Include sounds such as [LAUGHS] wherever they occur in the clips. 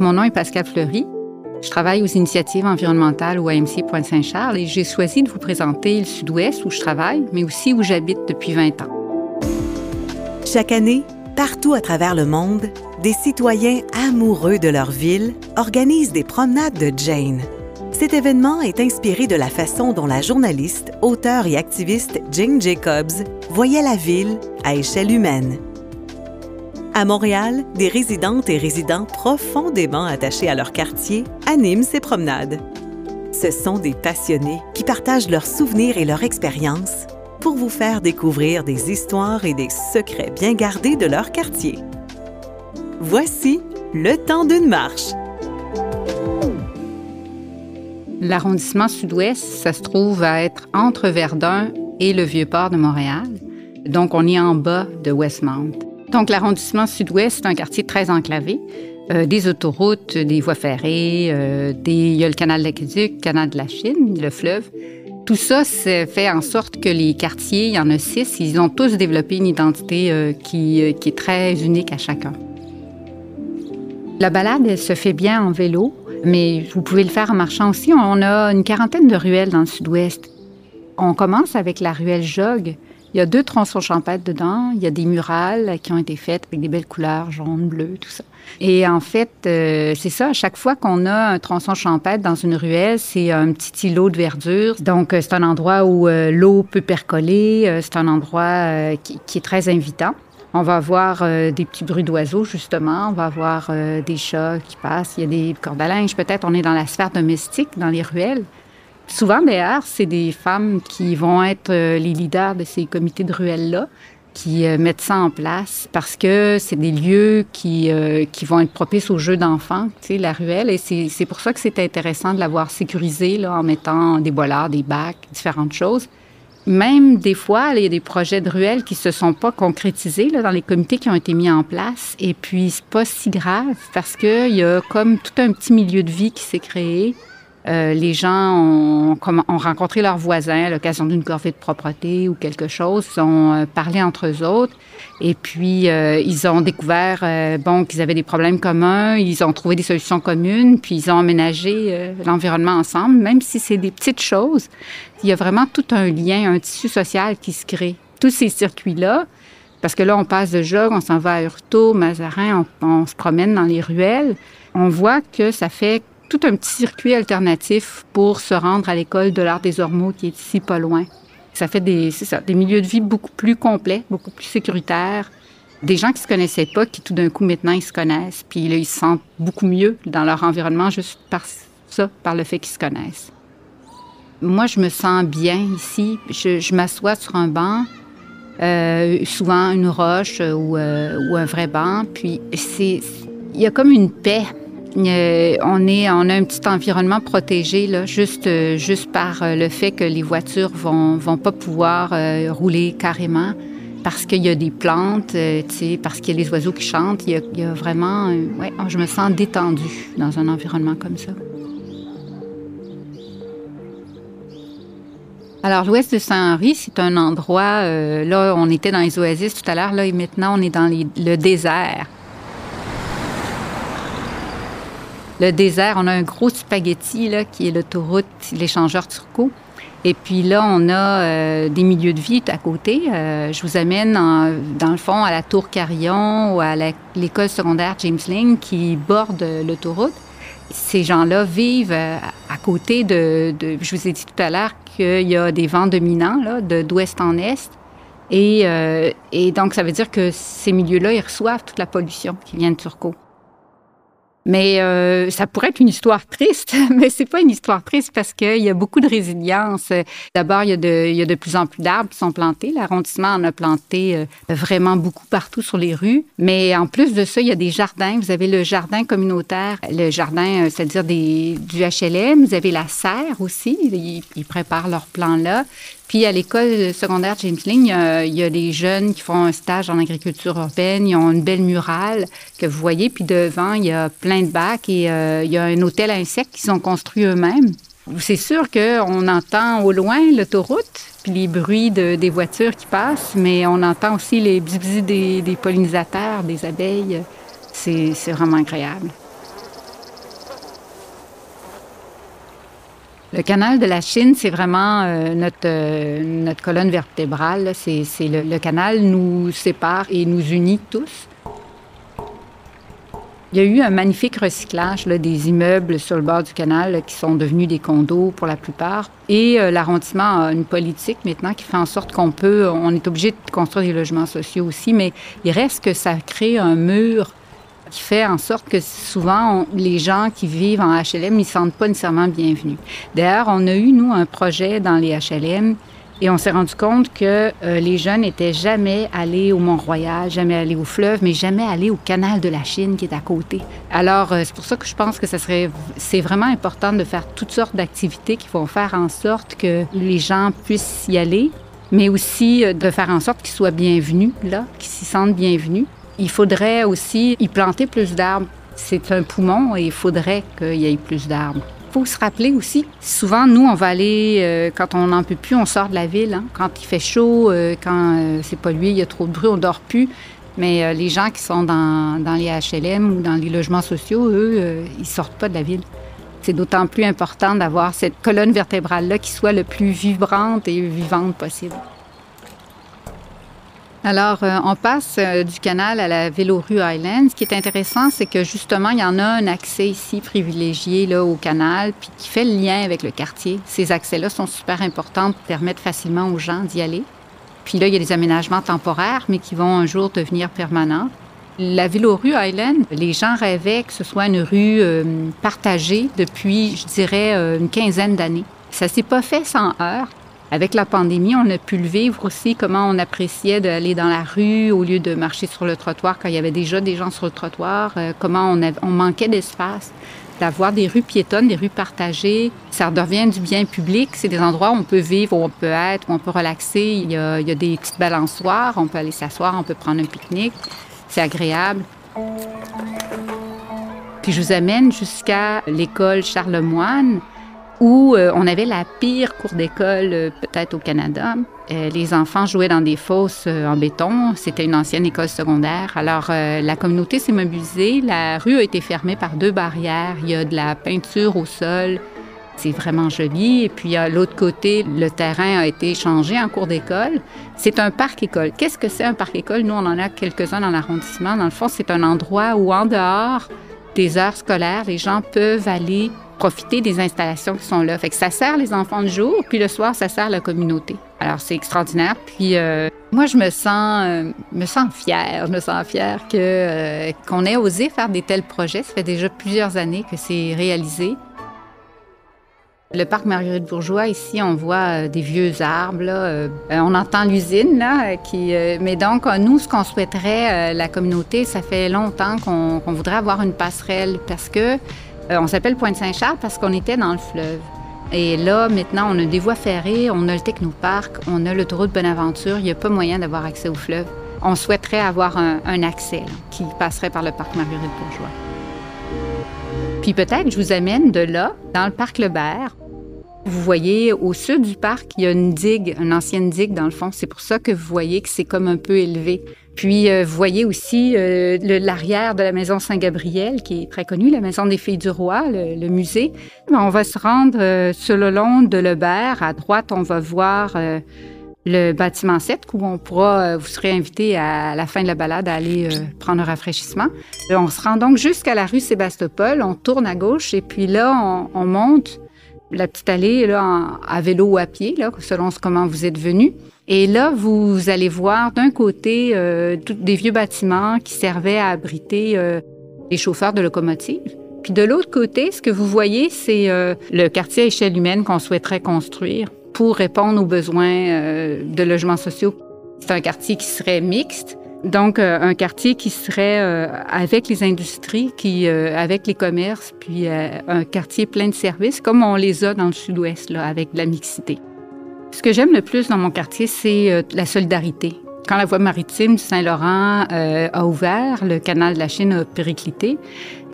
Mon nom est Pascal Fleury. Je travaille aux initiatives environnementales au AMC Pointe-Saint-Charles et j'ai choisi de vous présenter le Sud-Ouest où je travaille, mais aussi où j'habite depuis 20 ans. Chaque année, partout à travers le monde, des citoyens amoureux de leur ville organisent des promenades de Jane. Cet événement est inspiré de la façon dont la journaliste, auteure et activiste Jane Jacobs voyait la ville à échelle humaine. À Montréal, des résidentes et résidents profondément attachés à leur quartier animent ces promenades. Ce sont des passionnés qui partagent leurs souvenirs et leurs expériences pour vous faire découvrir des histoires et des secrets bien gardés de leur quartier. Voici le temps d'une marche. L'arrondissement sud-ouest, ça se trouve à être entre Verdun et le Vieux-Port de Montréal. Donc, on est en bas de Westmount. Donc, l'arrondissement sud-ouest, c'est un quartier très enclavé. Euh, des autoroutes, des voies ferrées, euh, des, il y a le canal de l'Aqueduc, le canal de la Chine, le fleuve. Tout ça fait en sorte que les quartiers, il y en a six, ils ont tous développé une identité euh, qui, qui, est très unique à chacun. La balade, elle se fait bien en vélo, mais vous pouvez le faire en marchant aussi. On a une quarantaine de ruelles dans le sud-ouest. On commence avec la ruelle Jog, il y a deux tronçons champêtres dedans. Il y a des murales qui ont été faites avec des belles couleurs, jaune, bleu, tout ça. Et en fait, euh, c'est ça, à chaque fois qu'on a un tronçon champêtre dans une ruelle, c'est un petit îlot de verdure. Donc, euh, c'est un endroit où euh, l'eau peut percoler. c'est un endroit qui, est très invitant. On va avoir des petits bruits d'oiseaux, justement. On va avoir des chats qui passent. Il y a des cordes à linge. Peut-être on est dans la sphère domestique, dans les ruelles. Souvent, d'ailleurs, c'est des femmes qui vont être euh, les leaders de ces comités de ruelles-là qui euh, mettent ça en place parce que c'est des lieux qui, euh, qui vont être propices aux jeux d'enfants, tu sais, la ruelle. Et c'est pour ça que c'est intéressant de l'avoir sécurisé là, en mettant des bollards, des bacs, différentes choses. Même des fois, il y a des projets de ruelles qui se sont pas concrétisés là, dans les comités qui ont été mis en place. Et puis, c'est pas si grave parce qu'il y a comme tout un petit milieu de vie qui s'est créé euh, les gens ont, rencontré leurs voisins à l'occasion d'une corvée de propreté ou quelque chose, ont euh, parlé entre eux autres et puis euh, ils ont découvert bon qu'ils avaient des problèmes communs, ils ont trouvé des solutions communes, puis ils ont aménagé l'environnement ensemble, même si c'est des petites choses. Il y a vraiment tout un lien, un tissu social qui se crée. Tous ces circuits-là, parce que là, on passe de Jog, on s'en va à Hurto, Mazarin, on, on se promène dans les ruelles. On voit que ça fait tout un petit circuit alternatif pour se rendre à l'école de l'art des ormeaux qui est ici pas loin. Ça fait des, des milieux de vie beaucoup plus complets, beaucoup plus sécuritaires. Des gens qui se connaissaient pas, qui tout d'un coup maintenant ils se connaissent, puis là, ils se sentent beaucoup mieux dans leur environnement juste par ça, par le fait qu'ils se connaissent. Moi, je me sens bien ici. Je, je m'assois sur un banc, euh, souvent une roche ou, euh, ou un vrai banc, puis c'est, il y a comme une paix euh, on, a un petit environnement protégé, euh, juste par euh, le fait que les voitures vont, vont pas pouvoir rouler carrément parce qu'il y a des plantes, parce qu'il y a les oiseaux qui chantent. Il y a, vraiment... ouais, je me sens détendue dans un environnement comme ça. Alors, l'ouest de Saint-Henri, c'est un endroit... là, on était dans les oasis tout à l'heure. Là, et maintenant, on est dans le désert. Le désert. On a un gros spaghetti là, qui est l'autoroute, l'échangeur Turco. Et puis là, on a euh, des milieux de vie à côté. Euh, je vous amène dans le fond à la Tour Carillon ou à l'école secondaire James Ling qui borde l'autoroute. Ces gens-là vivent euh, à côté de, Je vous ai dit tout à l'heure qu'il y a des vents dominants là, d'ouest en est. Et, et donc, ça veut dire que ces milieux-là, ils reçoivent toute la pollution qui vient de Turcot. Mais euh, ça pourrait être une histoire triste, [LAUGHS] mais c'est pas une histoire triste parce qu'il y a beaucoup de résilience. D'abord, il, y a de, plus en plus d'arbres qui sont plantés. L'arrondissement en a planté euh, vraiment beaucoup partout sur les rues. Mais en plus de ça, il y a des jardins. Vous avez le jardin communautaire, le jardin, euh, c'est-à-dire du HLM. Vous avez la serre aussi. Ils, ils préparent leur plan là. Puis à l'école secondaire James Ling, il y, a, des jeunes qui font un stage en agriculture urbaine. Ils ont une belle murale que vous voyez. Puis devant, il y a plein de bacs et euh, il y a un hôtel à insectes qu'ils ont construit eux-mêmes. C'est sûr qu'on entend au loin l'autoroute, puis les bruits des voitures qui passent, mais on entend aussi les bzz des, des pollinisateurs, des abeilles. C'est vraiment agréable. Le canal de la Chine, c'est vraiment euh, notre, euh, notre colonne vertébrale. C'est, le, canal nous sépare et nous unit tous. Il y a eu un magnifique recyclage des immeubles sur le bord du canal qui sont devenus des condos pour la plupart. Et euh, l'arrondissement a une politique maintenant qui fait en sorte qu'on peut, on est obligé de construire des logements sociaux aussi, mais il reste que ça crée un mur qui fait en sorte que souvent, les gens qui vivent en HLM, ils ne se sentent pas nécessairement bienvenus. D'ailleurs, on a eu, nous, un projet dans les HLM et on s'est rendu compte que euh, les jeunes n'étaient jamais allés au Mont-Royal, jamais allés au fleuve, mais jamais allés au canal de la Chine qui est à côté. Alors, euh, c'est pour ça que je pense que ça serait, c'est vraiment important de faire toutes sortes d'activités qui vont faire en sorte que les gens puissent y aller, mais aussi euh, de faire en sorte qu'ils soient bienvenus là, qu'ils s'y sentent bienvenus. Il faudrait aussi y planter plus d'arbres. C'est un poumon et il faudrait qu'il y ait plus d'arbres. Il faut se rappeler aussi, souvent, nous, on va aller, euh, quand on n'en peut plus, on sort de la ville. Hein. Quand il fait chaud, euh, quand euh, c'est pollué, il y a trop de bruit, on dort plus. Mais les gens qui sont dans, dans, les HLM ou dans les logements sociaux, eux, ils sortent pas de la ville. C'est d'autant plus important d'avoir cette colonne vertébrale-là qui soit le plus vibrante et vivante possible. Alors, euh, on passe euh, du canal à la Vélorue Island. Ce qui est intéressant, c'est que justement, il y en a un accès ici privilégié là, au canal, puis qui fait le lien avec le quartier. Ces accès-là sont super importants pour permettre facilement aux gens d'y aller. Puis là, il y a des aménagements temporaires, mais qui vont un jour devenir permanents. La Vélorue Island, les gens rêvaient que ce soit une rue euh, partagée depuis, je dirais, une quinzaine d'années. Ça s'est pas fait sans heurts. Avec la pandémie, on a pu le vivre aussi, comment on appréciait d'aller dans la rue au lieu de marcher sur le trottoir quand il y avait déjà des gens sur le trottoir, euh, comment on, manquait d'espace, d'avoir des rues piétonnes, des rues partagées. Ça devient du bien public. C'est des endroits où on peut vivre, où on peut être, où on peut relaxer. Il y a, il y a des petites balançoires, on peut aller s'asseoir, on peut prendre un pique-nique. C'est agréable. Puis je vous amène jusqu'à l'école Charlemagne où euh, on avait la pire cour d'école euh, peut-être au Canada. Euh, les enfants jouaient dans des fosses en béton. C'était une ancienne école secondaire. Alors la communauté s'est mobilisée. La rue a été fermée par deux barrières. Il y a de la peinture au sol. C'est vraiment joli. Et puis, à l'autre côté, le terrain a été changé en cours d'école. C'est un parc-école. Qu'est-ce que c'est un parc-école? Nous, on en a quelques-uns dans l'arrondissement. Dans le fond, c'est un endroit où, en dehors des heures scolaires, les gens peuvent aller profiter des installations qui sont là. Fait que ça sert les enfants de jour, puis le soir, ça sert la communauté. Alors, c'est extraordinaire. Puis, euh, moi, je me sens, euh, me sens fière. Je me sens fière que, euh, qu'on ait osé faire des tels projets. Ça fait déjà plusieurs années que c'est réalisé. Le parc Marguerite Bourgeois, ici, on voit des vieux arbres. On entend l'usine, là, mais donc, nous, ce qu'on souhaiterait, la communauté, ça fait longtemps qu'on, qu'on voudrait avoir une passerelle parce que on s'appelle Pointe-Saint-Charles parce qu'on était dans le fleuve. Et là, maintenant, on a des voies ferrées, on a le technoparc, on a l'autoroute Bonaventure. Il n'y a pas moyen d'avoir accès au fleuve. On souhaiterait avoir un, accès qui passerait par le parc Marguerite-Bourgeois. Puis peut-être, je vous amène de là, dans le parc Lebert. Vous voyez, au sud du parc, il y a une digue, une ancienne digue dans le fond. C'est pour ça que vous voyez que c'est comme un peu élevé. Puis, euh, vous voyez aussi euh, l'arrière de la maison Saint-Gabriel, qui est très connue, la maison des filles du roi, le, musée. On va se rendre euh, sur le long de Lebert. À droite, on va voir le bâtiment 7, où on pourra, vous serez invité à, la fin de la balade à aller prendre un rafraîchissement. on se rend donc jusqu'à la rue Sébastopol, on tourne à gauche et puis là, on monte la petite allée là, à vélo ou à pied, là, selon comment vous êtes venu. Et là, vous allez voir d'un côté euh, des vieux bâtiments qui servaient à abriter euh, les chauffeurs de locomotives. Puis de l'autre côté, ce que vous voyez, c'est euh, le quartier à échelle humaine qu'on souhaiterait construire pour répondre aux besoins de logements sociaux. C'est un quartier qui serait mixte, donc un quartier qui serait avec les industries, qui avec les commerces, puis un quartier plein de services, comme on les a dans le sud-ouest, avec de la mixité. Ce que j'aime le plus dans mon quartier, c'est euh, la solidarité. Quand la voie maritime du Saint-Laurent euh, a ouvert, le canal de la Chine a périclité,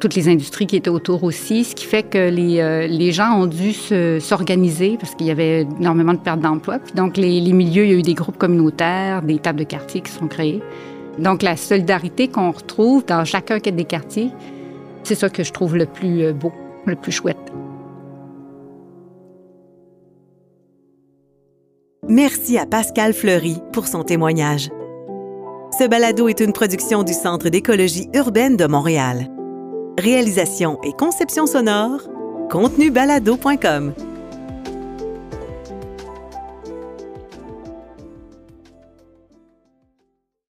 toutes les industries qui étaient autour aussi, ce qui fait que les, euh, les gens ont dû s'organiser parce qu'il y avait énormément de pertes d'emplois. donc, les, les, milieux, il y a eu des groupes communautaires, des tables de quartier qui sont créées. Donc, la solidarité qu'on retrouve dans chacun des quartiers, c'est ça que je trouve le plus beau, le plus chouette. Merci à Pascal Fleury pour son témoignage. Ce balado est une production du Centre d'écologie urbaine de Montréal. Réalisation et conception sonore, contenubalado.com.